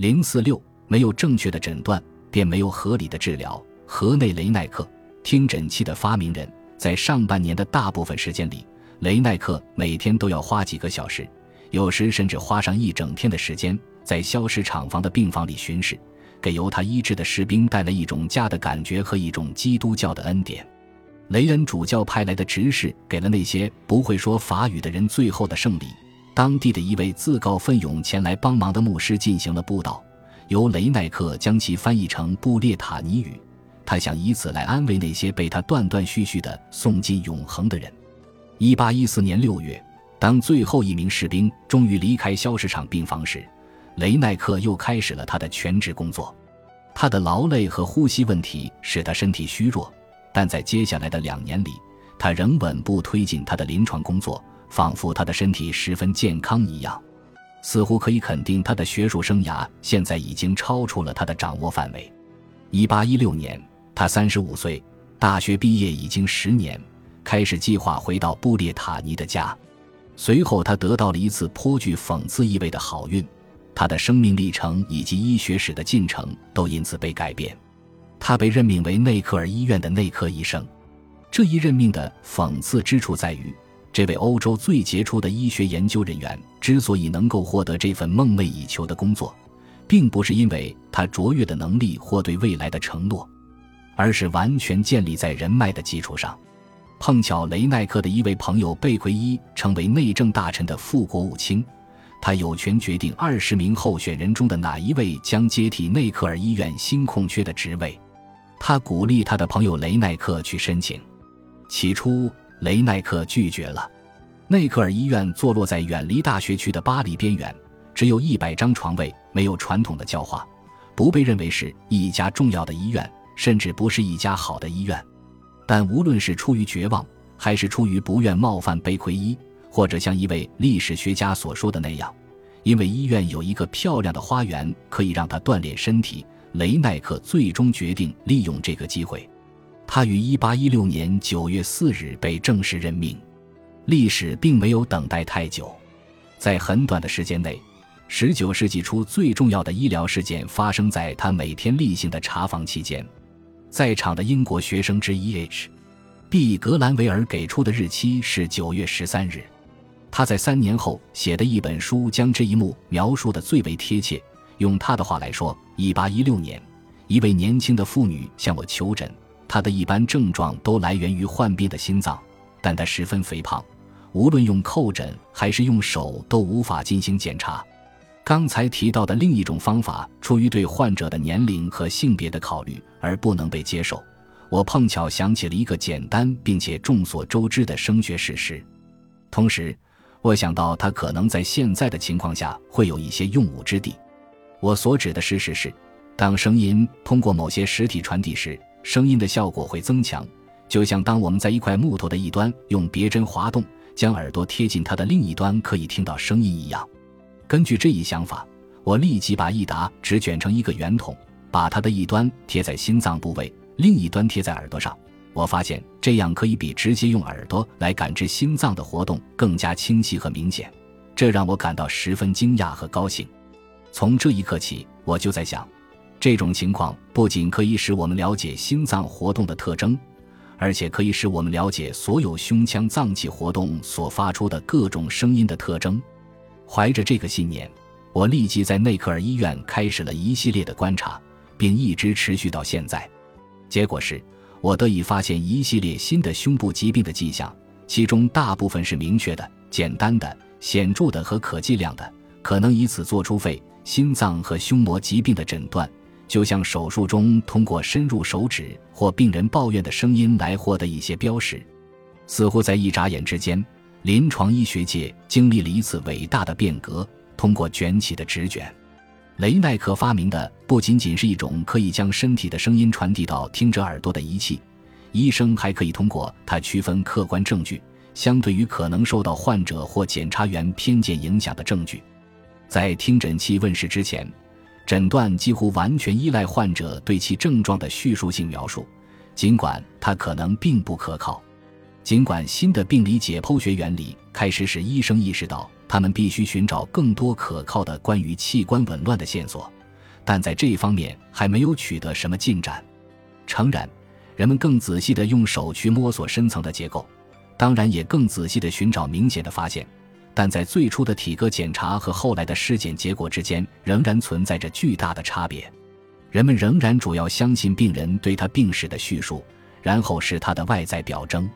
零四六没有正确的诊断，便没有合理的治疗。河内雷奈克，听诊器的发明人，在上半年的大部分时间里，雷奈克每天都要花几个小时，有时甚至花上一整天的时间，在消失厂房的病房里巡视，给由他医治的士兵带来一种家的感觉和一种基督教的恩典。雷恩主教派来的执事给了那些不会说法语的人最后的胜利。当地的一位自告奋勇前来帮忙的牧师进行了布道，由雷奈克将其翻译成布列塔尼语。他想以此来安慰那些被他断断续续地送进永恒的人。一八一四年六月，当最后一名士兵终于离开消石场病房时，雷奈克又开始了他的全职工作。他的劳累和呼吸问题使他身体虚弱。但在接下来的两年里，他仍稳步推进他的临床工作，仿佛他的身体十分健康一样。似乎可以肯定，他的学术生涯现在已经超出了他的掌握范围。一八一六年，他三十五岁，大学毕业已经十年，开始计划回到布列塔尼的家。随后，他得到了一次颇具讽刺意味的好运，他的生命历程以及医学史的进程都因此被改变。他被任命为内科尔医院的内科医生，这一任命的讽刺之处在于，这位欧洲最杰出的医学研究人员之所以能够获得这份梦寐以求的工作，并不是因为他卓越的能力或对未来的承诺，而是完全建立在人脉的基础上。碰巧雷奈克的一位朋友贝奎伊成为内政大臣的副国务卿，他有权决定二十名候选人中的哪一位将接替内克尔医院新空缺的职位。他鼓励他的朋友雷奈克去申请。起初，雷奈克拒绝了。内克尔医院坐落在远离大学区的巴黎边缘，只有一百张床位，没有传统的教化，不被认为是一家重要的医院，甚至不是一家好的医院。但无论是出于绝望，还是出于不愿冒犯贝奎伊，或者像一位历史学家所说的那样，因为医院有一个漂亮的花园，可以让他锻炼身体。雷奈克最终决定利用这个机会，他于1816年9月4日被正式任命。历史并没有等待太久，在很短的时间内，19世纪初最重要的医疗事件发生在他每天例行的查房期间。在场的英国学生之一 H.B. 格兰维尔给出的日期是9月13日，他在三年后写的一本书将这一幕描述的最为贴切。用他的话来说，一八一六年，一位年轻的妇女向我求诊，他的一般症状都来源于患病的心脏，但他十分肥胖，无论用叩诊还是用手都无法进行检查。刚才提到的另一种方法，出于对患者的年龄和性别的考虑而不能被接受。我碰巧想起了一个简单并且众所周知的声学事实，同时，我想到他可能在现在的情况下会有一些用武之地。我所指的事实是，当声音通过某些实体传递时，声音的效果会增强，就像当我们在一块木头的一端用别针滑动，将耳朵贴近它的另一端，可以听到声音一样。根据这一想法，我立即把一沓纸卷成一个圆筒，把它的一端贴在心脏部位，另一端贴在耳朵上。我发现这样可以比直接用耳朵来感知心脏的活动更加清晰和明显，这让我感到十分惊讶和高兴。从这一刻起，我就在想，这种情况不仅可以使我们了解心脏活动的特征，而且可以使我们了解所有胸腔脏器活动所发出的各种声音的特征。怀着这个信念，我立即在内科尔医院开始了一系列的观察，并一直持续到现在。结果是，我得以发现一系列新的胸部疾病的迹象，其中大部分是明确的、简单的、显著的和可计量的，可能以此做出肺。心脏和胸膜疾病的诊断，就像手术中通过深入手指或病人抱怨的声音来获得一些标识。似乎在一眨眼之间，临床医学界经历了一次伟大的变革。通过卷起的纸卷，雷奈克发明的不仅仅是一种可以将身体的声音传递到听者耳朵的仪器，医生还可以通过它区分客观证据，相对于可能受到患者或检察员偏见影响的证据。在听诊器问世之前，诊断几乎完全依赖患者对其症状的叙述性描述，尽管它可能并不可靠。尽管新的病理解剖学原理开始使医生意识到他们必须寻找更多可靠的关于器官紊乱的线索，但在这方面还没有取得什么进展。诚然，人们更仔细地用手去摸索深层的结构，当然也更仔细地寻找明显的发现，但在最初的体格检查和后来的尸检结果之间，仍然存在着巨大的差别。人们仍然主要相信病人对他病史的叙述，然后是他的外在表征。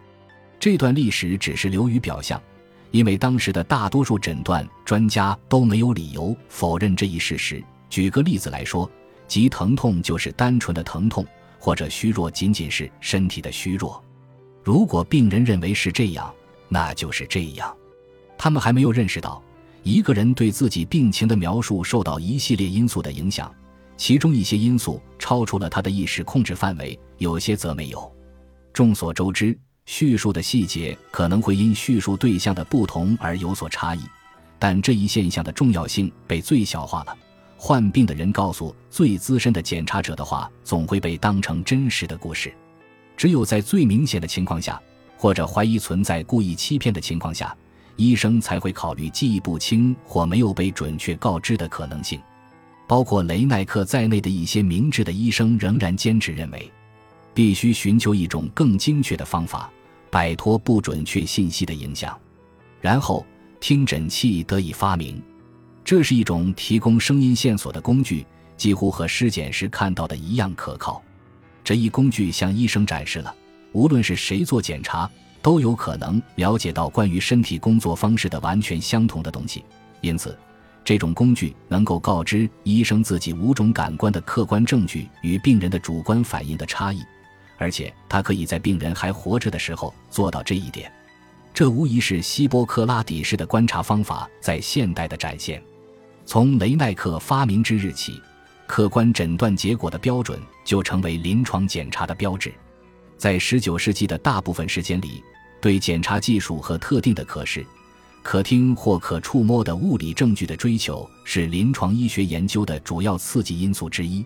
这段历史只是流于表象，因为当时的大多数诊断专家都没有理由否认这一事实。举个例子来说，即疼痛就是单纯的疼痛，或者虚弱仅仅是身体的虚弱。如果病人认为是这样，那就是这样。他们还没有认识到，一个人对自己病情的描述受到一系列因素的影响。其中一些因素超出了他的意识控制范围，有些则没有。众所周知，叙述的细节可能会因叙述对象的不同而有所差异，但这一现象的重要性被最小化了。患病的人告诉最资深的检查者的话，总会被当成真实的故事。只有在最明显的情况下，或者怀疑存在故意欺骗的情况下，医生才会考虑记忆不清或没有被准确告知的可能性。包括雷奈克在内的一些明智的医生仍然坚持认为，必须寻求一种更精确的方法，摆脱不准确信息的影响。然后，听诊器得以发明，这是一种提供声音线索的工具，几乎和尸检时看到的一样可靠。这一工具向医生展示了，无论是谁做检查，都有可能了解到关于身体工作方式的完全相同的东西。因此。这种工具能够告知医生自己五种感官的客观证据与病人的主观反应的差异，而且它可以在病人还活着的时候做到这一点。这无疑是希波克拉底式的观察方法在现代的展现。从雷奈克发明之日起，客观诊断结果的标准就成为临床检查的标志。在19世纪的大部分时间里，对检查技术和特定的可视。可听或可触摸的物理证据的追求是临床医学研究的主要刺激因素之一。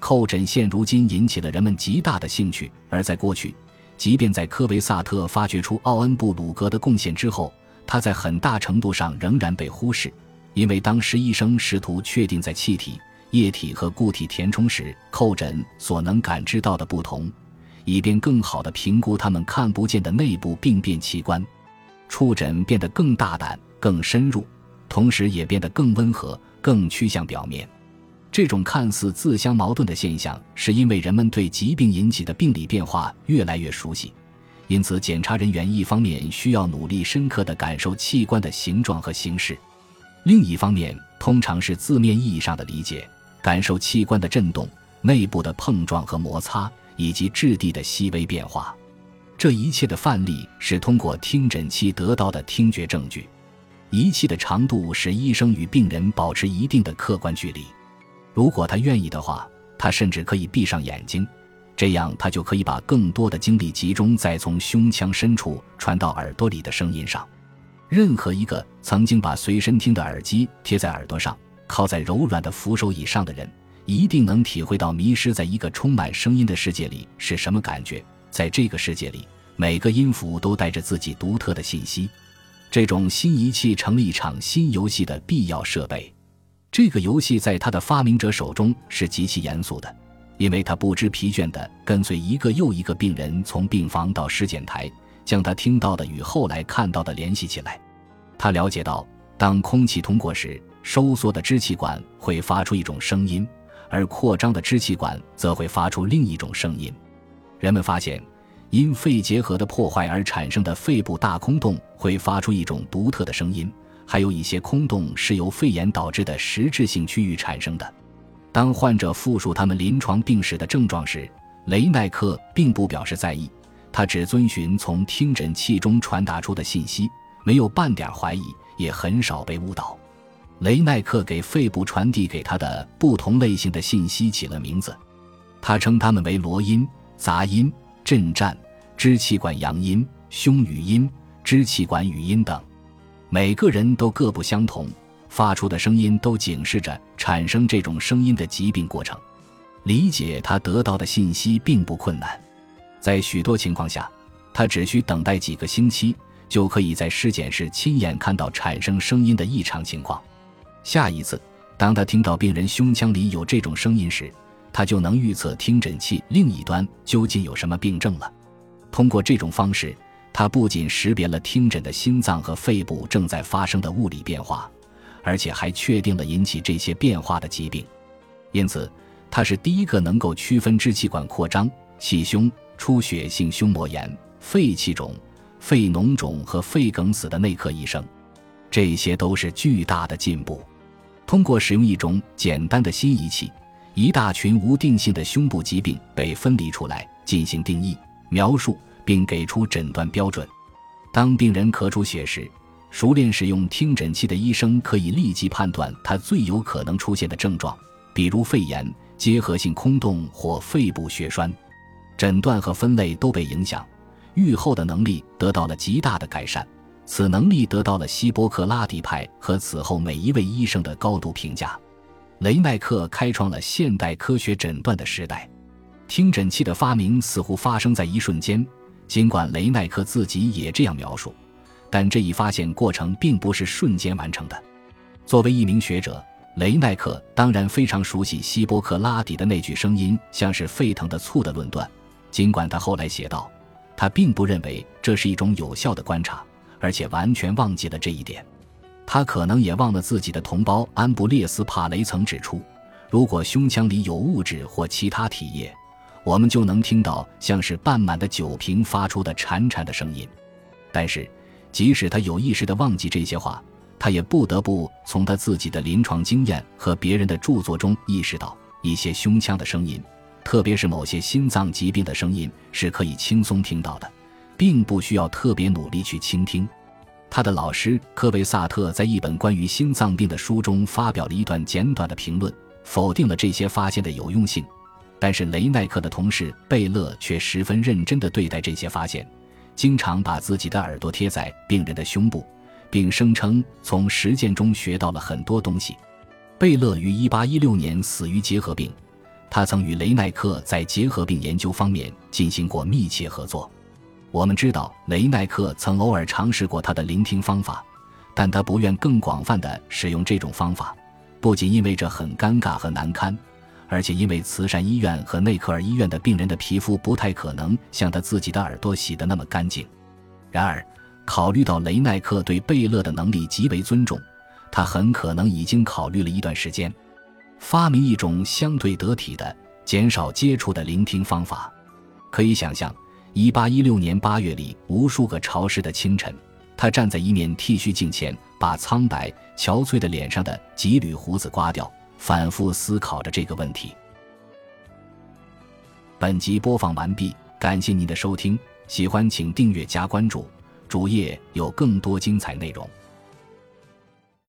叩诊现如今引起了人们极大的兴趣，而在过去，即便在科维萨特发掘出奥恩布鲁格的贡献之后，他在很大程度上仍然被忽视，因为当时医生试图确定在气体、液体和固体填充时叩诊所能感知到的不同，以便更好地评估他们看不见的内部病变器官。触诊变得更大胆、更深入，同时也变得更温和、更趋向表面。这种看似自相矛盾的现象，是因为人们对疾病引起的病理变化越来越熟悉，因此检查人员一方面需要努力深刻地感受器官的形状和形式，另一方面通常是字面意义上的理解，感受器官的震动、内部的碰撞和摩擦以及质地的细微变化。这一切的范例是通过听诊器得到的听觉证据。仪器的长度使医生与病人保持一定的客观距离。如果他愿意的话，他甚至可以闭上眼睛，这样他就可以把更多的精力集中在从胸腔深处传到耳朵里的声音上。任何一个曾经把随身听的耳机贴在耳朵上，靠在柔软的扶手椅上的人，一定能体会到迷失在一个充满声音的世界里是什么感觉。在这个世界里，每个音符都带着自己独特的信息。这种新仪器成了一场新游戏的必要设备。这个游戏在它的发明者手中是极其严肃的，因为他不知疲倦地跟随一个又一个病人从病房到尸检台，将他听到的与后来看到的联系起来。他了解到，当空气通过时，收缩的支气管会发出一种声音，而扩张的支气管则会发出另一种声音。人们发现，因肺结核的破坏而产生的肺部大空洞会发出一种独特的声音，还有一些空洞是由肺炎导致的实质性区域产生的。当患者复述他们临床病史的症状时，雷奈克并不表示在意，他只遵循从听诊器中传达出的信息，没有半点怀疑，也很少被误导。雷奈克给肺部传递给他的不同类型的信息起了名字，他称它们为罗音。杂音、震颤、支气管扬音、胸语音、支气管语音等，每个人都各不相同，发出的声音都警示着产生这种声音的疾病过程。理解他得到的信息并不困难，在许多情况下，他只需等待几个星期，就可以在尸检室亲眼看到产生声音的异常情况。下一次，当他听到病人胸腔里有这种声音时，他就能预测听诊器另一端究竟有什么病症了。通过这种方式，他不仅识别了听诊的心脏和肺部正在发生的物理变化，而且还确定了引起这些变化的疾病。因此，他是第一个能够区分支气管扩张、气胸、出血性胸膜炎、肺气肿、肺脓肿和肺梗死的内科医生。这些都是巨大的进步。通过使用一种简单的新仪器。一大群无定性的胸部疾病被分离出来，进行定义、描述，并给出诊断标准。当病人咳出血时，熟练使用听诊器的医生可以立即判断他最有可能出现的症状，比如肺炎、结核性空洞或肺部血栓。诊断和分类都被影响，预后的能力得到了极大的改善。此能力得到了希波克拉底派和此后每一位医生的高度评价。雷奈克开创了现代科学诊断的时代，听诊器的发明似乎发生在一瞬间。尽管雷奈克自己也这样描述，但这一发现过程并不是瞬间完成的。作为一名学者，雷奈克当然非常熟悉希波克拉底的那句声音像是沸腾的醋的论断。尽管他后来写道，他并不认为这是一种有效的观察，而且完全忘记了这一点。他可能也忘了自己的同胞安布列斯·帕雷曾指出，如果胸腔里有物质或其他体液，我们就能听到像是半满的酒瓶发出的潺潺的声音。但是，即使他有意识地忘记这些话，他也不得不从他自己的临床经验和别人的著作中意识到，一些胸腔的声音，特别是某些心脏疾病的声音，是可以轻松听到的，并不需要特别努力去倾听。他的老师科维萨特在一本关于心脏病的书中发表了一段简短的评论，否定了这些发现的有用性。但是雷奈克的同事贝勒却十分认真地对待这些发现，经常把自己的耳朵贴在病人的胸部，并声称从实践中学到了很多东西。贝勒于1816年死于结核病，他曾与雷奈克在结核病研究方面进行过密切合作。我们知道雷奈克曾偶尔尝试过他的聆听方法，但他不愿更广泛的使用这种方法，不仅因为这很尴尬和难堪，而且因为慈善医院和内科尔医院的病人的皮肤不太可能像他自己的耳朵洗得那么干净。然而，考虑到雷奈克对贝勒的能力极为尊重，他很可能已经考虑了一段时间，发明一种相对得体的、减少接触的聆听方法。可以想象。一八一六年八月里，无数个潮湿的清晨，他站在一面剃须镜前，把苍白憔悴的脸上的几缕胡子刮掉，反复思考着这个问题。本集播放完毕，感谢您的收听，喜欢请订阅加关注，主页有更多精彩内容。